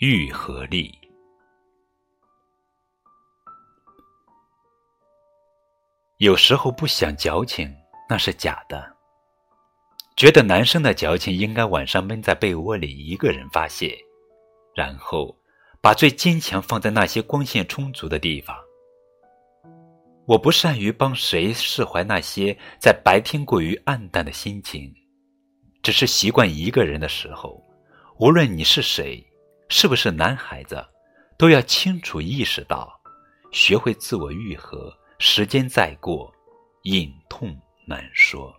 愈合力。有时候不想矫情，那是假的。觉得男生的矫情应该晚上闷在被窝里一个人发泄，然后把最坚强放在那些光线充足的地方。我不善于帮谁释怀那些在白天过于暗淡的心情，只是习惯一个人的时候，无论你是谁。是不是男孩子都要清楚意识到，学会自我愈合？时间再过，隐痛难说。